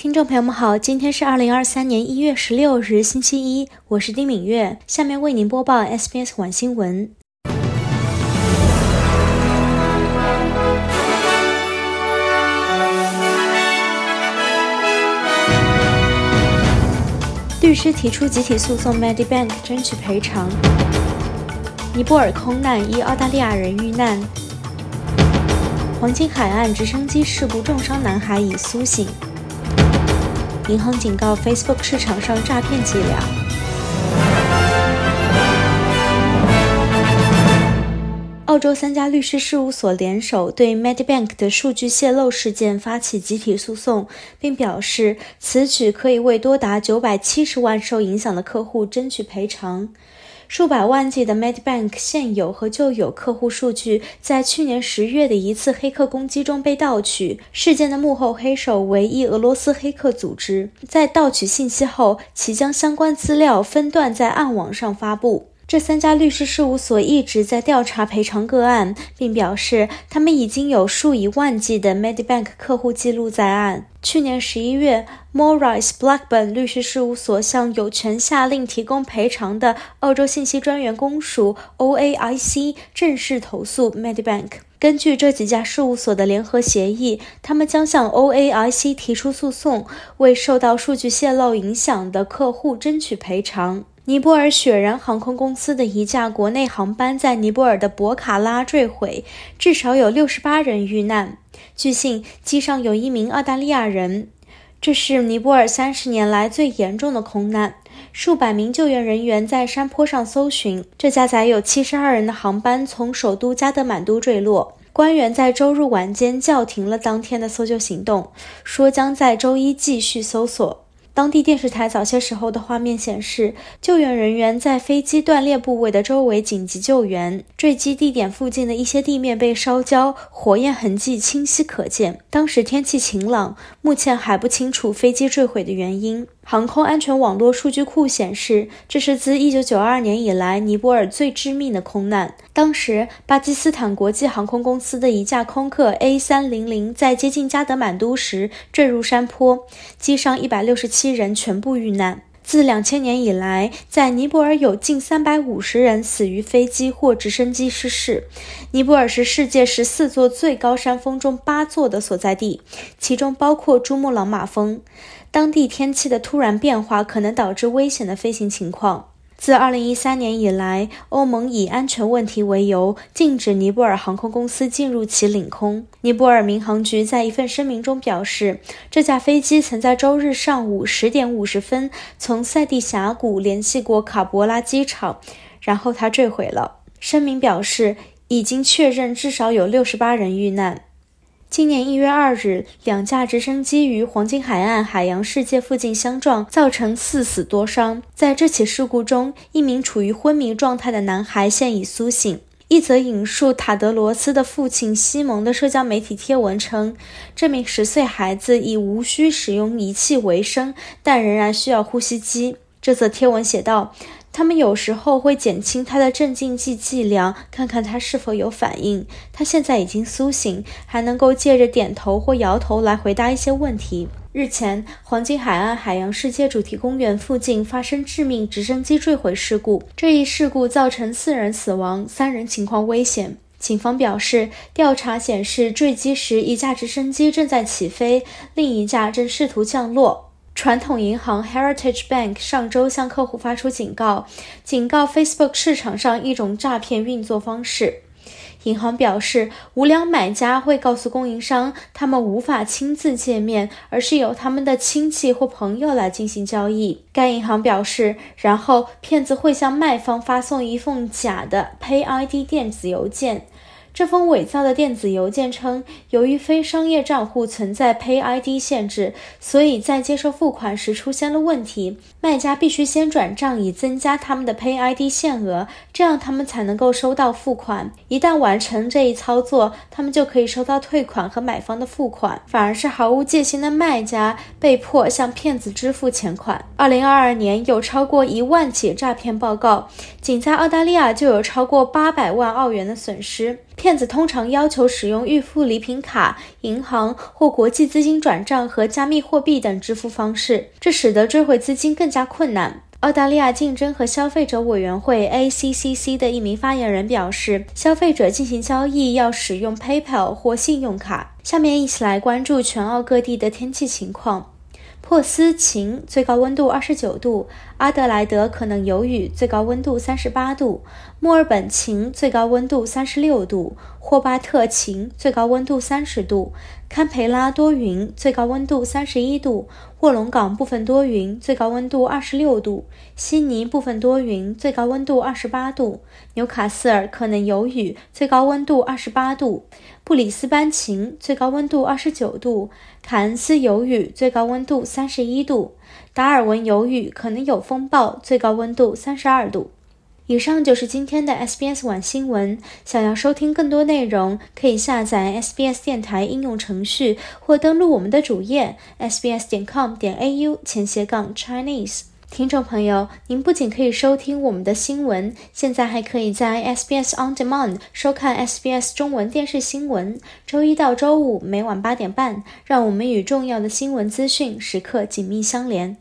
听众朋友们好，今天是二零二三年一月十六日，星期一，我是丁敏月，下面为您播报 SBS 晚新闻。律师提出集体诉讼 Medibank 争取赔偿。尼泊尔空难，一澳大利亚人遇难。黄金海岸直升机事故重伤男孩已苏醒。银行警告 Facebook 市场上诈骗伎俩。澳洲三家律师事务所联手对 Medibank 的数据泄露事件发起集体诉讼，并表示此举可以为多达九百七十万受影响的客户争取赔偿。数百万计的 Med Bank 现有和旧有客户数据在去年十月的一次黑客攻击中被盗取。事件的幕后黑手为一俄罗斯黑客组织，在盗取信息后，其将相关资料分段在暗网上发布。这三家律师事务所一直在调查赔偿个案，并表示他们已经有数以万计的 Medibank 客户记录在案。去年十一月，Morris Blackburn 律师事务所向有权下令提供赔偿的澳洲信息专员公署 OAIC 正式投诉 Medibank。根据这几家事务所的联合协议，他们将向 OAIC 提出诉讼，为受到数据泄露影响的客户争取赔偿。尼泊尔雪人航空公司的一架国内航班在尼泊尔的博卡拉坠毁，至少有六十八人遇难。据信，机上有一名澳大利亚人。这是尼泊尔三十年来最严重的空难，数百名救援人员在山坡上搜寻这架载有七十二人的航班，从首都加德满都坠落。官员在周日晚间叫停了当天的搜救行动，说将在周一继续搜索。当地电视台早些时候的画面显示，救援人员在飞机断裂部位的周围紧急救援。坠机地点附近的一些地面被烧焦，火焰痕迹清晰可见。当时天气晴朗，目前还不清楚飞机坠毁的原因。航空安全网络数据库显示，这是自1992年以来尼泊尔最致命的空难。当时，巴基斯坦国际航空公司的一架空客 A300 在接近加德满都时坠入山坡，机上167七人全部遇难。自两千年以来，在尼泊尔有近三百五十人死于飞机或直升机失事。尼泊尔是世界十四座最高山峰中八座的所在地，其中包括珠穆朗玛峰。当地天气的突然变化可能导致危险的飞行情况。自2013年以来，欧盟以安全问题为由，禁止尼泊尔航空公司进入其领空。尼泊尔民航局在一份声明中表示，这架飞机曾在周日上午十点五十分从塞地峡谷联系过卡博拉机场，然后它坠毁了。声明表示，已经确认至少有六十八人遇难。今年一月二日，两架直升机于黄金海岸海洋世界附近相撞，造成四死多伤。在这起事故中，一名处于昏迷状态的男孩现已苏醒。一则引述塔德罗斯的父亲西蒙的社交媒体贴文称，这名十岁孩子已无需使用仪器为生，但仍然需要呼吸机。这则贴文写道。他们有时候会减轻他的镇静剂剂量，看看他是否有反应。他现在已经苏醒，还能够借着点头或摇头来回答一些问题。日前，黄金海岸海洋世界主题公园附近发生致命直升机坠毁事故，这一事故造成四人死亡，三人情况危险。警方表示，调查显示坠机时一架直升机正在起飞，另一架正试图降落。传统银行 Heritage Bank 上周向客户发出警告，警告 Facebook 市场上一种诈骗运作方式。银行表示，无良买家会告诉供应商，他们无法亲自见面，而是由他们的亲戚或朋友来进行交易。该银行表示，然后骗子会向卖方发送一封假的 Pay ID 电子邮件。这封伪造的电子邮件称，由于非商业账户存在 Pay ID 限制，所以在接受付款时出现了问题。卖家必须先转账以增加他们的 Pay ID 限额，这样他们才能够收到付款。一旦完成这一操作，他们就可以收到退款和买方的付款。反而是毫无戒心的卖家被迫向骗子支付钱款。二零二二年有超过一万起诈骗报告，仅在澳大利亚就有超过八百万澳元的损失。骗子通常要求使用预付礼品卡、银行或国际资金转账和加密货币等支付方式，这使得追回资金更加困难。澳大利亚竞争和消费者委员会 （ACCC） 的一名发言人表示，消费者进行交易要使用 PayPal 或信用卡。下面一起来关注全澳各地的天气情况。珀斯晴，最高温度二十九度；阿德莱德可能有雨，最高温度三十八度；墨尔本晴，最高温度三十六度；霍巴特晴，最高温度三十度；堪培拉多云，最高温度三十一度；卧龙岗部分多云，最高温度二十六度；悉尼部分多云，最高温度二十八度；纽卡斯尔可能有雨，最高温度二十八度；布里斯班晴，最高温度二十九度。凯恩斯有雨，最高温度三十一度；达尔文有雨，可能有风暴，最高温度三十二度。以上就是今天的 SBS 晚新闻。想要收听更多内容，可以下载 SBS 电台应用程序，或登录我们的主页 sbs 点 com 点 au 前斜杠 Chinese。听众朋友，您不仅可以收听我们的新闻，现在还可以在 SBS On Demand 收看 SBS 中文电视新闻。周一到周五每晚八点半，让我们与重要的新闻资讯时刻紧密相连。